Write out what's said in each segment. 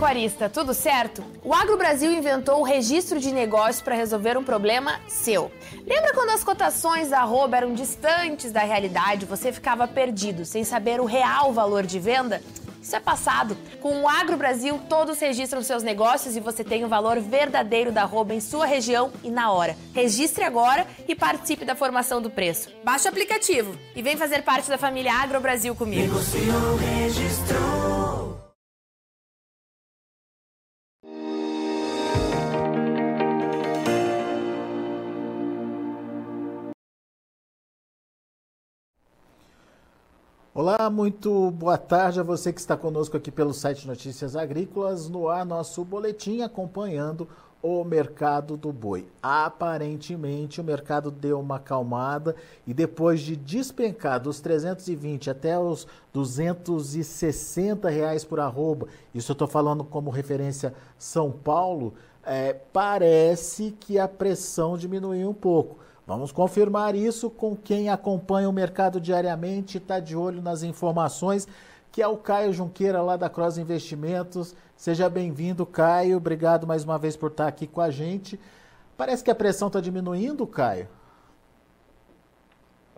pecuarista, tudo certo? O Agro Brasil inventou o registro de negócios para resolver um problema seu. Lembra quando as cotações da arroba eram distantes da realidade, você ficava perdido, sem saber o real valor de venda? Isso é passado. Com o Agro Brasil, todos registram seus negócios e você tem o valor verdadeiro da arroba em sua região e na hora. Registre agora e participe da formação do preço. Baixe o aplicativo e vem fazer parte da família Agro Brasil comigo. Negociou, registrou. Olá, muito boa tarde a você que está conosco aqui pelo site Notícias Agrícolas, no ar nosso boletim acompanhando o mercado do boi. Aparentemente o mercado deu uma acalmada e depois de despencar dos 320 até os 260 reais por arroba, isso eu estou falando como referência São Paulo, é, parece que a pressão diminuiu um pouco. Vamos confirmar isso com quem acompanha o mercado diariamente, está de olho nas informações, que é o Caio Junqueira, lá da Cross Investimentos. Seja bem-vindo, Caio. Obrigado mais uma vez por estar aqui com a gente. Parece que a pressão está diminuindo, Caio.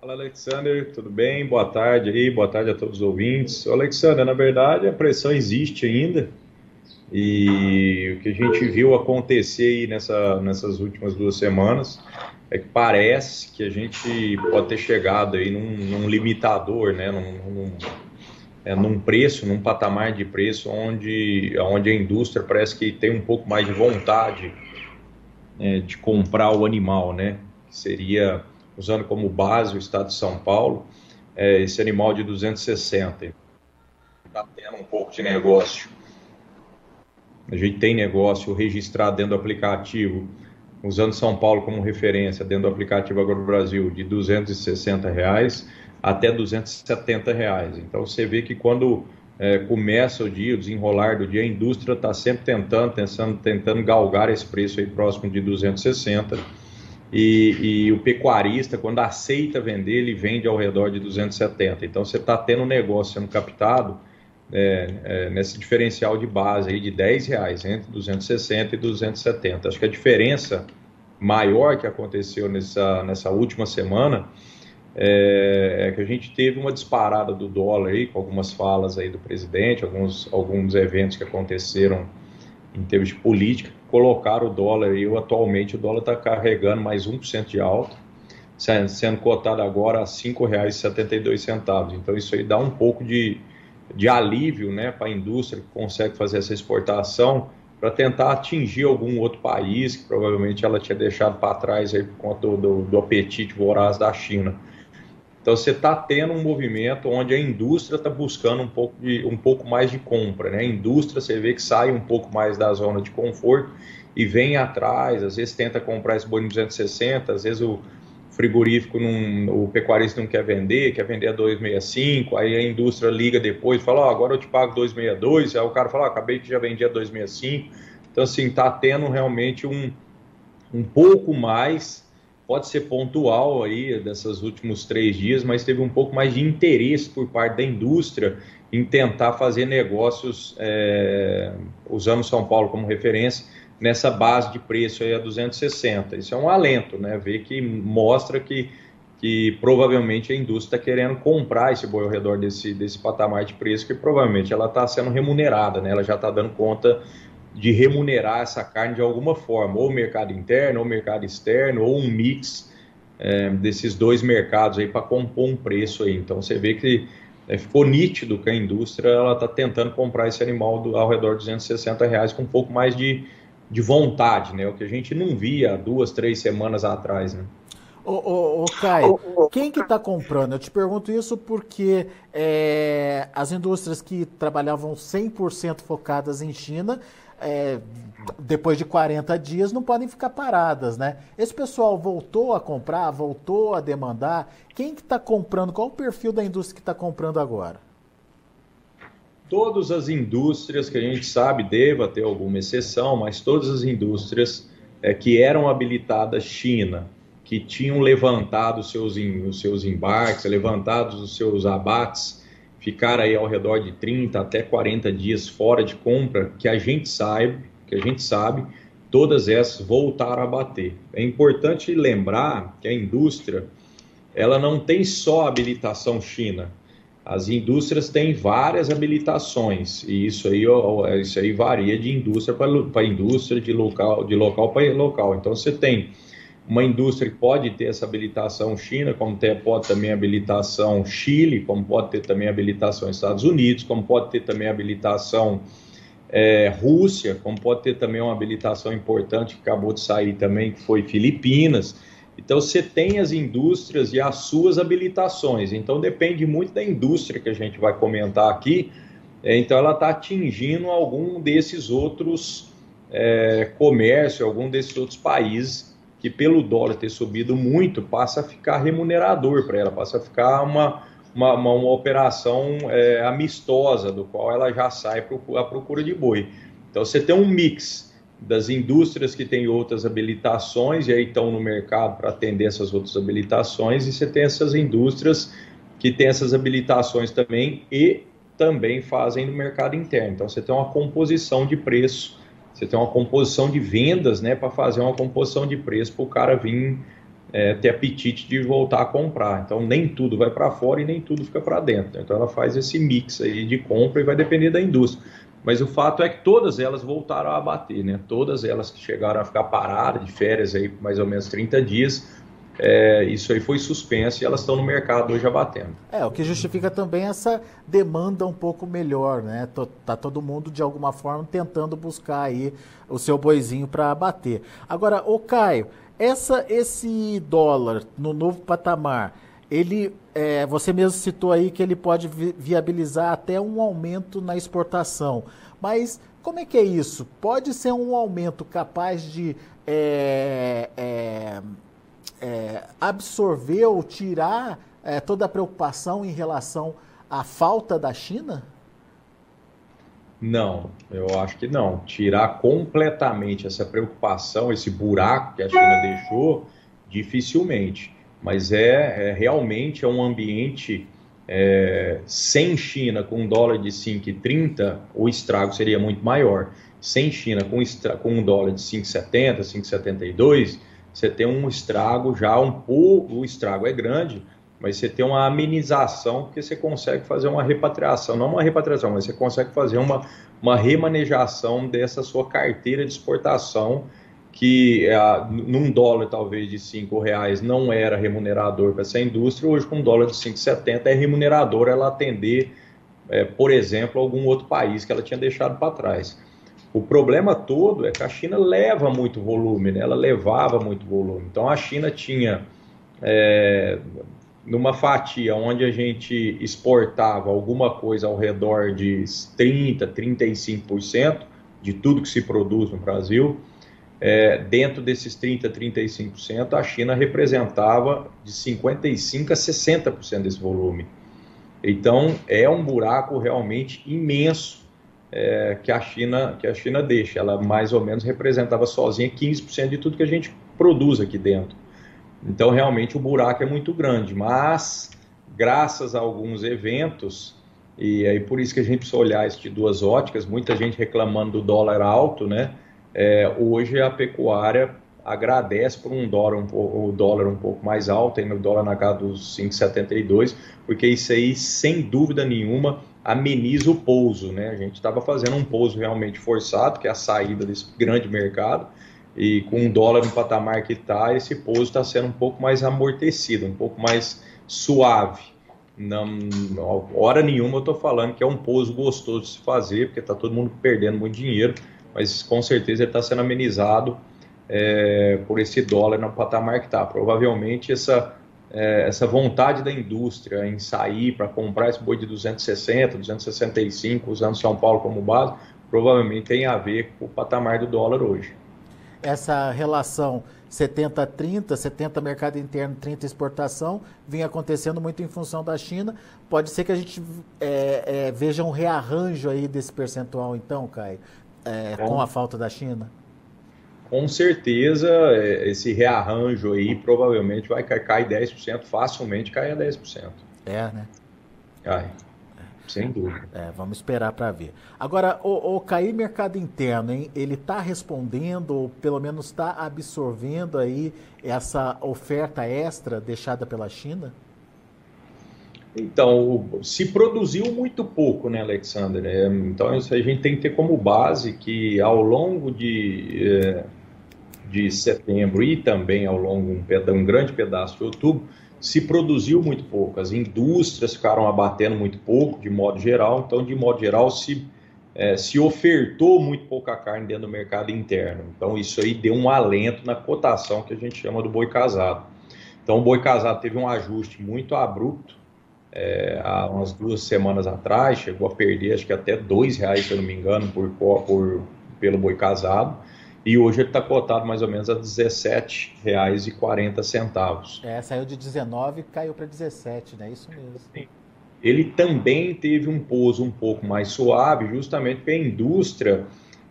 Fala, Alexander, tudo bem? Boa tarde aí, boa tarde a todos os ouvintes. Alexander, na verdade a pressão existe ainda e o que a gente viu acontecer nessa, nessas últimas duas semanas é que parece que a gente pode ter chegado aí num, num limitador, né, num, num, é, num, preço, num patamar de preço onde, onde a indústria parece que tem um pouco mais de vontade é, de comprar o animal, né, que seria, usando como base o estado de São Paulo, é, esse animal de 260. Está tendo um pouco de negócio. A gente tem negócio registrado dentro do aplicativo usando São Paulo como referência dentro do aplicativo Agro Brasil, de 260 reais até 270 reais. Então você vê que quando é, começa o dia, o desenrolar do dia, a indústria está sempre tentando, tentando, tentando galgar esse preço aí próximo de 260. E, e, o pecuarista, quando aceita vender, ele vende ao redor de 270. Então você está tendo um negócio sendo captado é, é, nesse diferencial de base aí de 10 reais entre 260 e 270. Acho que a diferença maior que aconteceu nessa, nessa última semana é, é, que a gente teve uma disparada do dólar aí, com algumas falas aí do presidente, alguns, alguns eventos que aconteceram em termos de política, colocaram o dólar e atualmente o dólar está carregando mais 1% de alta, sendo cotado agora a R$ 5,72. Então isso aí dá um pouco de, de alívio né, para a indústria que consegue fazer essa exportação para tentar atingir algum outro país que provavelmente ela tinha deixado para trás aí por conta do, do, do apetite voraz da China. Então você está tendo um movimento onde a indústria está buscando um pouco, de, um pouco mais de compra. Né? A indústria você vê que sai um pouco mais da zona de conforto e vem atrás, às vezes tenta comprar esse boi 260, às vezes o, frigorífico, não, o pecuarista não quer vender, quer vender a 265, aí a indústria liga depois e fala, oh, agora eu te pago 262, aí o cara fala, oh, acabei que já vendi a 265. Então, assim, está tendo realmente um, um pouco mais, pode ser pontual aí desses últimos três dias, mas teve um pouco mais de interesse por parte da indústria em tentar fazer negócios, é, usando São Paulo como referência, nessa base de preço aí a 260. Isso é um alento, né? Ver que mostra que, que provavelmente a indústria está querendo comprar esse boi ao redor desse, desse patamar de preço, que provavelmente ela está sendo remunerada, né? Ela já está dando conta de remunerar essa carne de alguma forma, ou mercado interno, ou mercado externo, ou um mix é, desses dois mercados aí para compor um preço aí. Então você vê que é, ficou nítido que a indústria ela está tentando comprar esse animal do, ao redor de 260 reais com um pouco mais de de vontade, né? O que a gente não via duas, três semanas atrás, né? Ô, ô, ô Caio, quem que está comprando? Eu te pergunto isso porque é, as indústrias que trabalhavam 100% focadas em China, é, depois de 40 dias, não podem ficar paradas, né? Esse pessoal voltou a comprar, voltou a demandar. Quem que está comprando? Qual o perfil da indústria que está comprando agora? Todas as indústrias que a gente sabe deva ter alguma exceção, mas todas as indústrias é, que eram habilitadas China, que tinham levantado os seus, os seus embarques, levantados os seus abates, ficar aí ao redor de 30 até 40 dias fora de compra, que a gente sabe, que a gente sabe, todas essas voltaram a bater. É importante lembrar que a indústria, ela não tem só habilitação China. As indústrias têm várias habilitações e isso aí, isso aí varia de indústria para indústria, de local, de local para local. Então você tem uma indústria que pode ter essa habilitação China, como tem, pode também habilitação Chile, como pode ter também habilitação Estados Unidos, como pode ter também habilitação é, Rússia, como pode ter também uma habilitação importante que acabou de sair também, que foi Filipinas. Então você tem as indústrias e as suas habilitações. Então depende muito da indústria que a gente vai comentar aqui. É, então ela está atingindo algum desses outros é, algum desses outros países que pelo dólar ter subido muito passa a ficar remunerador para ela, passa a ficar uma, uma, uma, uma operação é, amistosa, do qual ela já sai à procura de boi. Então você tem um mix das indústrias que têm outras habilitações e aí estão no mercado para atender essas outras habilitações, e você tem essas indústrias que têm essas habilitações também e também fazem no mercado interno. Então você tem uma composição de preço, você tem uma composição de vendas, né, para fazer uma composição de preço para o cara vir é, ter apetite de voltar a comprar. Então nem tudo vai para fora e nem tudo fica para dentro. Então ela faz esse mix aí de compra e vai depender da indústria. Mas o fato é que todas elas voltaram a bater, né? Todas elas que chegaram a ficar paradas de férias aí mais ou menos 30 dias, é, isso aí foi suspenso e elas estão no mercado hoje abatendo. É, o que justifica também essa demanda um pouco melhor, né? Tá todo mundo de alguma forma tentando buscar aí o seu boizinho para abater. Agora, o Caio, essa, esse dólar no novo patamar, ele, é, você mesmo citou aí que ele pode vi viabilizar até um aumento na exportação. Mas como é que é isso? Pode ser um aumento capaz de é, é, é absorver ou tirar é, toda a preocupação em relação à falta da China? Não, eu acho que não. Tirar completamente essa preocupação, esse buraco que a China deixou, dificilmente mas é, é realmente é um ambiente é, sem China com um dólar de 5,30, o estrago seria muito maior. Sem China com, com um dólar de 5,70, 5,72, você tem um estrago já um pouco, o estrago é grande, mas você tem uma amenização porque você consegue fazer uma repatriação, não uma repatriação, mas você consegue fazer uma, uma remanejação dessa sua carteira de exportação que é, num dólar talvez de cinco reais não era remunerador para essa indústria, hoje com um dólar de 5,70 é remunerador ela atender, é, por exemplo, algum outro país que ela tinha deixado para trás. O problema todo é que a China leva muito volume, né? ela levava muito volume. Então a China tinha, é, numa fatia onde a gente exportava alguma coisa ao redor de 30%, 35% de tudo que se produz no Brasil, é, dentro desses 30%, 35%, a China representava de 55% a 60% desse volume. Então, é um buraco realmente imenso é, que, a China, que a China deixa. Ela mais ou menos representava sozinha 15% de tudo que a gente produz aqui dentro. Então, realmente, o buraco é muito grande. Mas, graças a alguns eventos, e aí por isso que a gente precisa olhar isso de duas óticas, muita gente reclamando do dólar alto, né? É, hoje a pecuária agradece por um dólar um, o dólar um pouco mais alto, ainda o dólar na casa dos 5,72, porque isso aí, sem dúvida nenhuma, ameniza o pouso. Né? A gente estava fazendo um pouso realmente forçado, que é a saída desse grande mercado, e com um dólar no patamar que está, esse pouso está sendo um pouco mais amortecido, um pouco mais suave. Não, hora nenhuma eu estou falando que é um pouso gostoso de se fazer, porque está todo mundo perdendo muito dinheiro, mas com certeza está sendo amenizado é, por esse dólar no patamar que está. Provavelmente essa, é, essa vontade da indústria em sair para comprar esse boi de 260, 265, usando São Paulo como base, provavelmente tem a ver com o patamar do dólar hoje. Essa relação 70-30, 70 mercado interno, 30 exportação, vinha acontecendo muito em função da China. Pode ser que a gente é, é, veja um rearranjo aí desse percentual, então, Caio é, com a falta da China? Com certeza, é, esse rearranjo aí provavelmente vai cair 10%, facilmente cai a 10%. É, né? Cai. sem dúvida. É, vamos esperar para ver. Agora, o, o cair mercado interno, hein, ele está respondendo, ou pelo menos está absorvendo aí essa oferta extra deixada pela China? Então, se produziu muito pouco, né, Alexander? É, então, a gente tem que ter como base que ao longo de, é, de setembro e também ao longo de um, um grande pedaço de outubro, se produziu muito pouco. As indústrias ficaram abatendo muito pouco, de modo geral. Então, de modo geral, se, é, se ofertou muito pouca carne dentro do mercado interno. Então, isso aí deu um alento na cotação que a gente chama do boi casado. Então, o boi casado teve um ajuste muito abrupto é, há umas duas semanas atrás, chegou a perder acho que até dois reais, se eu não me engano, por, por pelo boi casado. E hoje ele está cotado mais ou menos a R$ 17,40. É, saiu de 19 e caiu para 17, né? Isso mesmo. Sim. Ele também teve um pouso um pouco mais suave, justamente porque a indústria,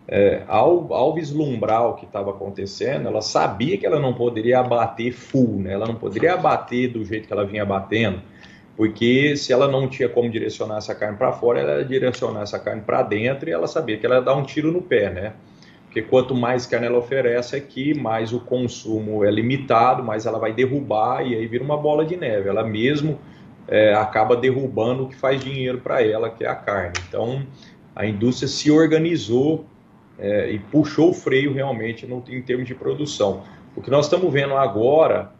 é, ao, ao vislumbrar o que estava acontecendo, ela sabia que ela não poderia abater full, né? ela não poderia abater do jeito que ela vinha batendo porque se ela não tinha como direcionar essa carne para fora, ela ia direcionar essa carne para dentro e ela sabia que ela ia dar um tiro no pé, né? Porque quanto mais carne ela oferece aqui, mais o consumo é limitado, mais ela vai derrubar e aí vira uma bola de neve. Ela mesmo é, acaba derrubando o que faz dinheiro para ela, que é a carne. Então a indústria se organizou é, e puxou o freio realmente no, em termos de produção. O que nós estamos vendo agora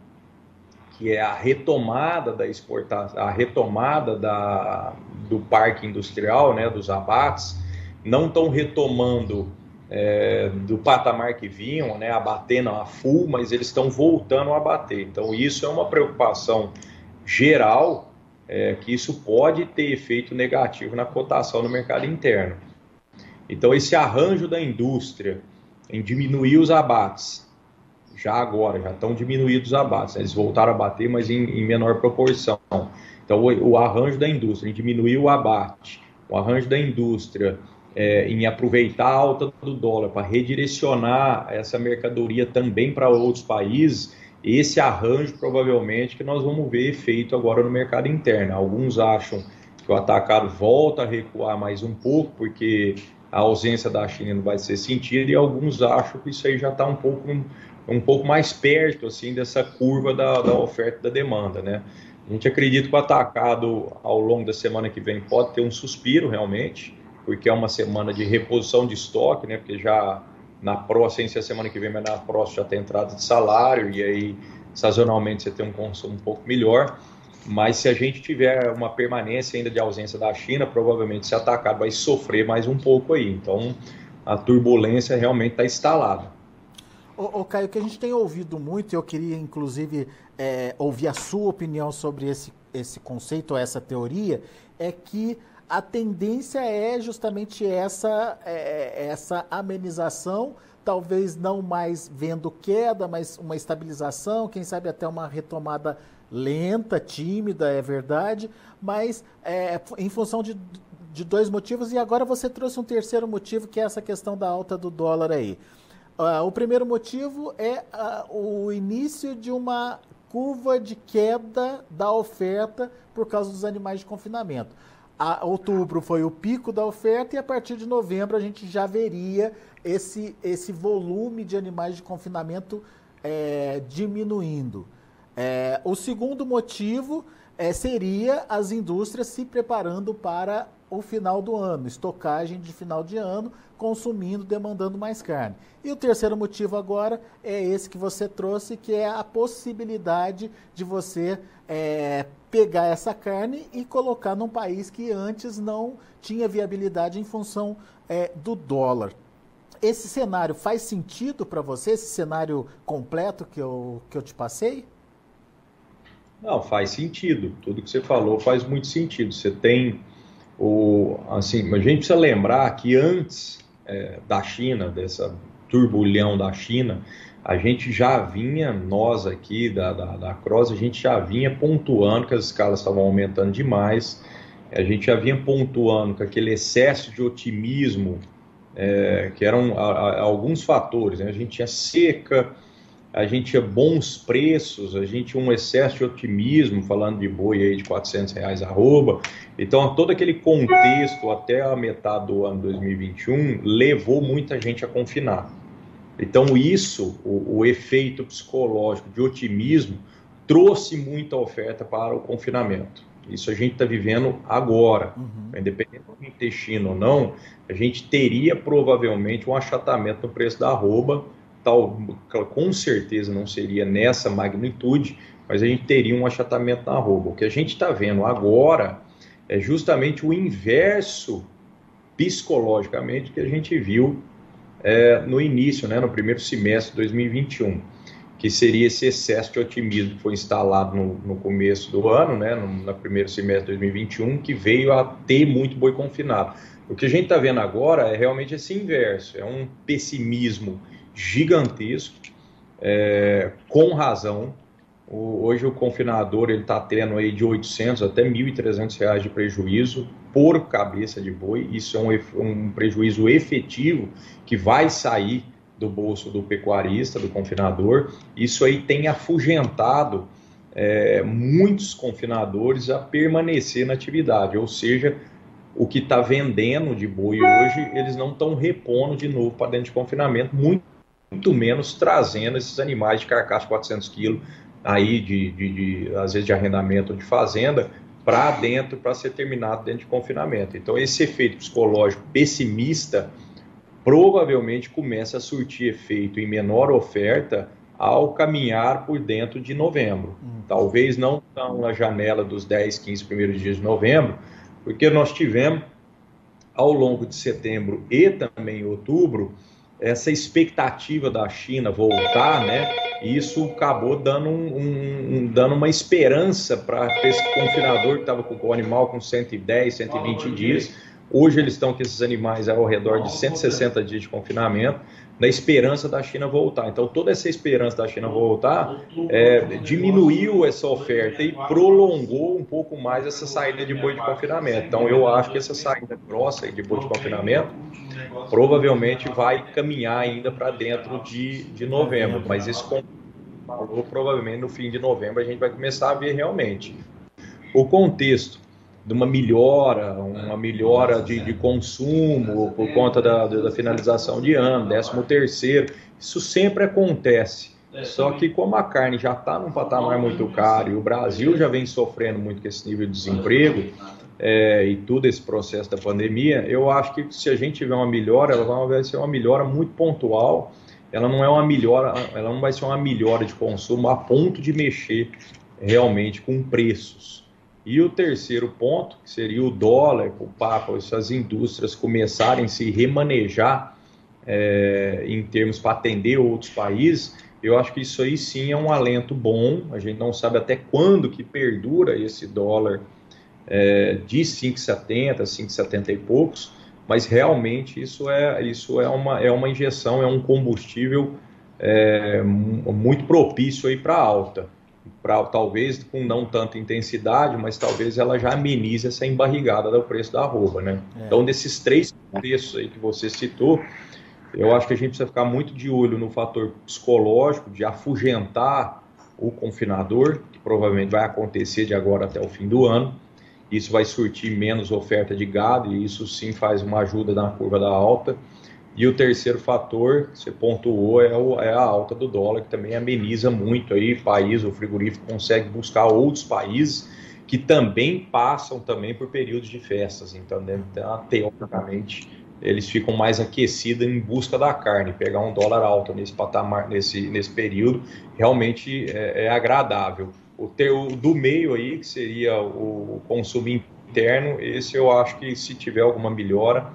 que é a retomada da exportação, a retomada da, do parque industrial, né, dos abates, não estão retomando é, do patamar que vinham, né, abatendo a full, mas eles estão voltando a bater. Então isso é uma preocupação geral, é, que isso pode ter efeito negativo na cotação no mercado interno. Então esse arranjo da indústria em diminuir os abates já agora, já estão diminuídos os abates. Eles voltaram a bater, mas em, em menor proporção. Então, o, o, arranjo da indústria em diminuir o abate, o arranjo da indústria é, em aproveitar a alta do dólar para redirecionar essa mercadoria também para outros países, esse arranjo provavelmente que nós vamos ver efeito agora no mercado interno. Alguns acham que o atacado volta a recuar mais um pouco, porque a ausência da China não vai ser sentida, e alguns acham que isso aí já está um pouco um pouco mais perto assim dessa curva da, da oferta e da demanda, né? A gente acredita que o atacado ao longo da semana que vem pode ter um suspiro realmente, porque é uma semana de reposição de estoque, né? Porque já na próxima, sem ser semana que vem, mas na próxima já tem entrada de salário e aí sazonalmente você tem um consumo um pouco melhor. Mas se a gente tiver uma permanência ainda de ausência da China, provavelmente esse atacado vai sofrer mais um pouco aí. Então a turbulência realmente está instalada. Ô, ô, Caio, que a gente tem ouvido muito, e eu queria inclusive é, ouvir a sua opinião sobre esse, esse conceito, essa teoria, é que a tendência é justamente essa, é, essa amenização, talvez não mais vendo queda, mas uma estabilização, quem sabe até uma retomada lenta, tímida, é verdade, mas é, em função de, de dois motivos, e agora você trouxe um terceiro motivo, que é essa questão da alta do dólar aí. Uh, o primeiro motivo é uh, o início de uma curva de queda da oferta por causa dos animais de confinamento. A, outubro foi o pico da oferta e a partir de novembro a gente já veria esse, esse volume de animais de confinamento é, diminuindo. É, o segundo motivo é, seria as indústrias se preparando para o final do ano, estocagem de final de ano, consumindo, demandando mais carne. E o terceiro motivo agora é esse que você trouxe, que é a possibilidade de você é, pegar essa carne e colocar num país que antes não tinha viabilidade em função é, do dólar. Esse cenário faz sentido para você, esse cenário completo que eu, que eu te passei? Não, faz sentido. Tudo que você falou faz muito sentido. Você tem o, assim, a gente precisa lembrar que antes é, da China, dessa turbulhão da China, a gente já vinha, nós aqui da, da, da Cross, a gente já vinha pontuando que as escalas estavam aumentando demais, a gente já vinha pontuando que aquele excesso de otimismo, é, que eram a, a, alguns fatores, né? a gente tinha seca, a gente tinha bons preços, a gente tinha um excesso de otimismo, falando de boi aí de 400 reais arroba. Então, todo aquele contexto até a metade do ano 2021 levou muita gente a confinar. Então, isso, o, o efeito psicológico de otimismo, trouxe muita oferta para o confinamento. Isso a gente está vivendo agora. Uhum. Independente do intestino ou não, a gente teria provavelmente um achatamento no preço da arroba tal, com certeza não seria nessa magnitude, mas a gente teria um achatamento na arroba. O que a gente está vendo agora é justamente o inverso psicologicamente que a gente viu é, no início, né, no primeiro semestre de 2021, que seria esse excesso de otimismo que foi instalado no, no começo do ano, né, no, no primeiro semestre de 2021, que veio a ter muito boi confinado. O que a gente está vendo agora é realmente esse inverso, é um pessimismo gigantesco, é, com razão. O, hoje o confinador ele está tendo aí de 800 até 1.300 reais de prejuízo por cabeça de boi. Isso é um, um prejuízo efetivo que vai sair do bolso do pecuarista, do confinador. Isso aí tem afugentado é, muitos confinadores a permanecer na atividade, ou seja, o que está vendendo de boi hoje, eles não estão repondo de novo para dentro de confinamento, muito muito menos trazendo esses animais de carcaça de 400 quilos, aí de, de, de, às vezes de arrendamento de fazenda, para dentro, para ser terminado dentro de confinamento. Então, esse efeito psicológico pessimista provavelmente começa a surtir efeito em menor oferta ao caminhar por dentro de novembro. Hum. Talvez não tão na janela dos 10, 15 primeiros dias de novembro, porque nós tivemos ao longo de setembro e também outubro essa expectativa da China voltar, né? Isso acabou dando, um, um, dando uma esperança para esse confinador que estava com o animal com 110, 120 dias. Hoje eles estão com esses animais ao redor de 160 dias de confinamento na esperança da China voltar. Então, toda essa esperança da China voltar é, diminuiu essa oferta e prolongou um pouco mais essa saída de boi de confinamento. Então, eu acho que essa saída grossa de boi de confinamento provavelmente vai caminhar ainda para dentro de, de novembro, mas esse provavelmente no fim de novembro a gente vai começar a ver realmente. O contexto de uma melhora, uma melhora de, de consumo por conta da, da, finalização de ano, décimo terceiro, isso sempre acontece. Só que como a carne já está num patamar muito caro e o Brasil já vem sofrendo muito com esse nível de desemprego é, e todo esse processo da pandemia, eu acho que se a gente tiver uma melhora, ela vai ser uma melhora muito pontual. Ela não é uma melhora, ela não vai ser uma melhora de consumo a ponto de mexer realmente com preços. E o terceiro ponto, que seria o dólar, o papo, essas indústrias começarem a se remanejar é, em termos para atender outros países, eu acho que isso aí sim é um alento bom. A gente não sabe até quando que perdura esse dólar é, de 5,70, 5,70 e poucos, mas realmente isso é, isso é, uma, é uma injeção, é um combustível é, muito propício aí para alta pra, talvez com não tanta intensidade, mas talvez ela já amenize essa embarrigada do preço da arroba, né? É. Então, desses três preços aí que você citou, eu acho que a gente precisa ficar muito de olho no fator psicológico de afugentar o confinador, que provavelmente vai acontecer de agora até o fim do ano. Isso vai surtir menos oferta de gado e isso sim faz uma ajuda na curva da alta. E o terceiro fator, você pontuou, é, o, é, a alta do dólar, que também ameniza muito aí. País, o frigorífico consegue buscar outros países que também passam também por períodos de festas. Então, então teoricamente, eles ficam mais aquecidos em busca da carne. Pegar um dólar alto nesse patamar, nesse, nesse período, realmente é, é agradável. O, ter, o do meio aí, que seria o consumo interno, esse eu acho que se tiver alguma melhora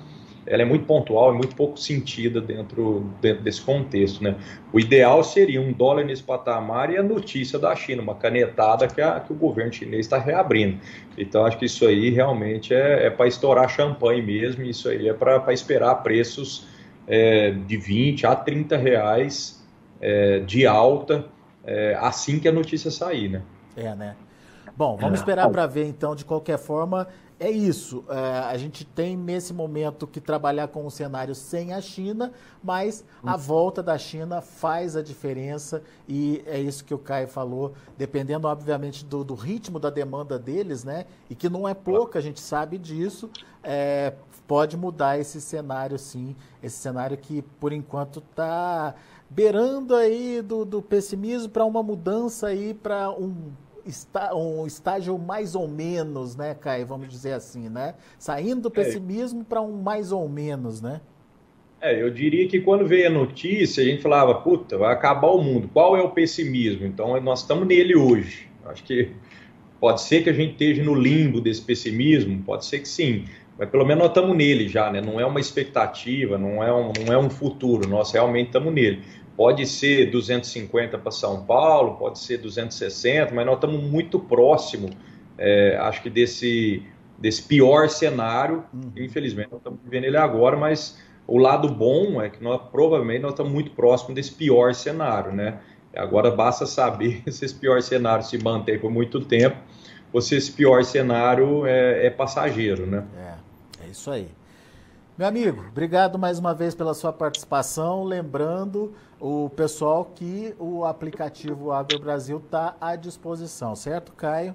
ela é muito pontual, é muito pouco sentida dentro, dentro desse contexto. Né? O ideal seria um dólar nesse patamar e a notícia da China, uma canetada que, a, que o governo chinês está reabrindo. Então, acho que isso aí realmente é, é para estourar champanhe mesmo, isso aí é para esperar preços é, de 20 a 30 reais é, de alta é, assim que a notícia sair. Né? É, né? Bom, vamos esperar para ver então, de qualquer forma, é isso. É, a gente tem nesse momento que trabalhar com um cenário sem a China, mas a volta da China faz a diferença e é isso que o Caio falou, dependendo, obviamente, do, do ritmo da demanda deles, né? E que não é pouco, a gente sabe disso. É, pode mudar esse cenário, sim. Esse cenário que, por enquanto, está beirando aí do, do pessimismo para uma mudança aí para um está, um estágio mais ou menos, né, Caio? Vamos dizer assim, né? Saindo do é. pessimismo é. para um mais ou menos, né? É, eu diria que quando veio a notícia, a gente falava, puta, vai acabar o mundo. Qual é o pessimismo? Então, nós estamos nele hoje. Acho que pode ser que a gente esteja no limbo desse pessimismo, pode ser que sim. Mas pelo menos nós estamos nele já, né? Não é uma expectativa, não é um, não é um futuro, nós realmente estamos nele. Pode ser 250 para São Paulo, pode ser 260, mas nós estamos muito próximo, é, acho que desse, desse pior cenário. Uhum. Infelizmente, nós estamos vivendo ele agora, mas o lado bom é que nós provavelmente nós estamos muito próximo desse pior cenário, né? Agora basta saber se esse pior cenário se mantém por muito tempo ou se esse pior cenário é, é passageiro, né? É, é isso aí. Meu amigo, obrigado mais uma vez pela sua participação. Lembrando o pessoal que o aplicativo Agro Brasil está à disposição, certo, Caio?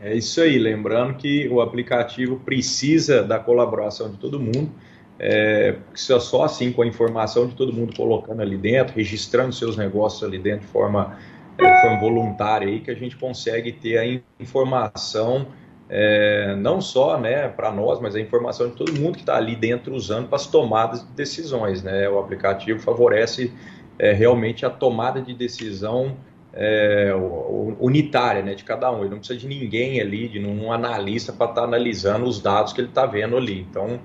É isso aí. Lembrando que o aplicativo precisa da colaboração de todo mundo. É, só assim com a informação de todo mundo colocando ali dentro, registrando seus negócios ali dentro de forma, é, de forma voluntária aí, que a gente consegue ter a informação é, não só né, para nós, mas a informação de todo mundo que está ali dentro usando para as tomadas de decisões. Né? O aplicativo favorece é, realmente a tomada de decisão é, unitária né, de cada um. Ele não precisa de ninguém ali, de um analista para estar tá analisando os dados que ele está vendo ali. Então,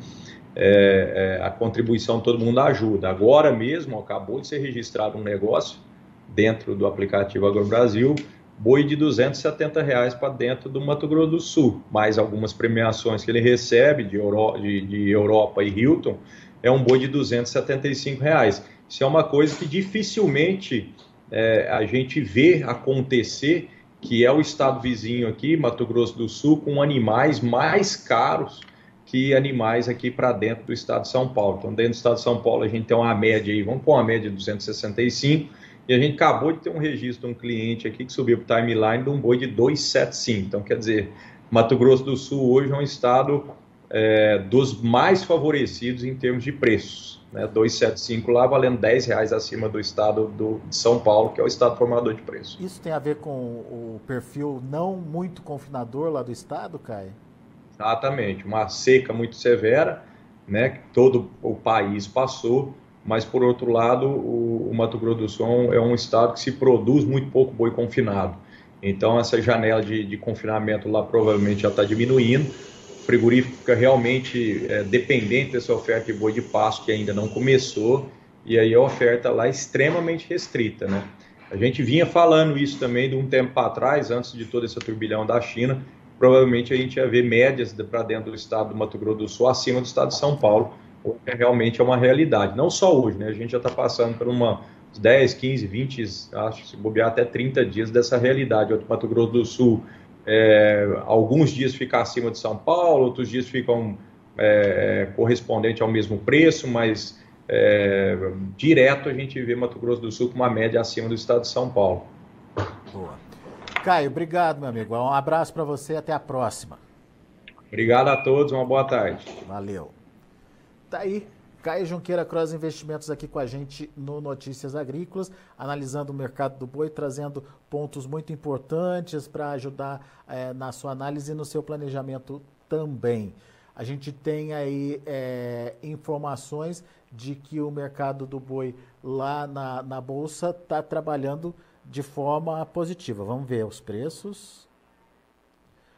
é, é, a contribuição de todo mundo ajuda. Agora mesmo, acabou de ser registrado um negócio dentro do aplicativo AgroBrasil Brasil boi de 270 reais para dentro do Mato Grosso do Sul, mais algumas premiações que ele recebe de, Euro, de, de Europa e Hilton, é um boi de 275 reais. Isso é uma coisa que dificilmente é, a gente vê acontecer, que é o estado vizinho aqui, Mato Grosso do Sul, com animais mais caros que animais aqui para dentro do estado de São Paulo. Então, dentro do estado de São Paulo, a gente tem uma média aí, vamos pôr uma média de 265, e a gente acabou de ter um registro de um cliente aqui que subiu para o timeline de um boi de 275. Então, quer dizer, Mato Grosso do Sul hoje é um estado é, dos mais favorecidos em termos de preços. Né? 275 lá valendo 10 reais acima do estado do, de São Paulo, que é o estado formador de preço. Isso tem a ver com o perfil não muito confinador lá do estado, Caio? Exatamente, uma seca muito severa, né, que todo o país passou, mas por outro lado, o, o Mato Grosso do Sul é um estado que se produz muito pouco boi confinado. Então, essa janela de, de confinamento lá provavelmente já está diminuindo. O frigorífico fica realmente é, dependente dessa oferta de boi de pasto que ainda não começou, e aí a oferta lá é extremamente restrita. Né? A gente vinha falando isso também de um tempo para trás, antes de todo esse turbilhão da China, provavelmente a gente ia ver médias para dentro do estado do Mato Grosso do Sul acima do estado de São Paulo, porque realmente é uma realidade. Não só hoje, né? A gente já está passando por uma 10, 15, 20, acho se bobear até 30 dias dessa realidade. O Mato Grosso do Sul, é, alguns dias fica acima de São Paulo, outros dias ficam é, correspondente ao mesmo preço, mas é, direto a gente vê Mato Grosso do Sul com uma média acima do estado de São Paulo. Boa. Caio, obrigado, meu amigo. Um abraço para você até a próxima. Obrigado a todos, uma boa tarde. Valeu. Tá aí, Caio Junqueira Cross Investimentos aqui com a gente no Notícias Agrícolas, analisando o mercado do boi, trazendo pontos muito importantes para ajudar é, na sua análise e no seu planejamento também. A gente tem aí é, informações de que o mercado do boi lá na, na Bolsa está trabalhando de forma positiva. Vamos ver os preços.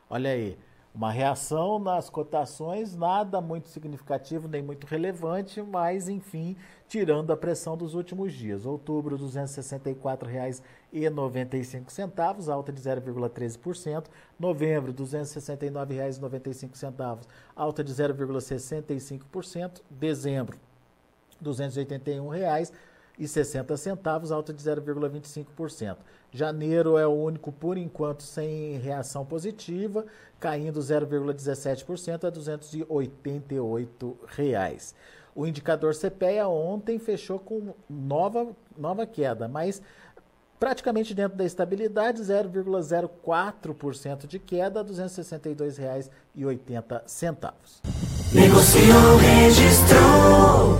Olha aí, uma reação nas cotações, nada muito significativo nem muito relevante, mas enfim, tirando a pressão dos últimos dias. Outubro, R$ 264,95, alta de 0,13%. Novembro, R$ 269,95, alta de 0,65%. Dezembro, R$ 281,00 0,60, alta de 0,25%. Janeiro é o único, por enquanto, sem reação positiva, caindo 0,17% a 288 reais. O indicador CPEA ontem fechou com nova, nova queda, mas praticamente dentro da estabilidade, 0,04% de queda, R$ 262,80. Negociou, registrou.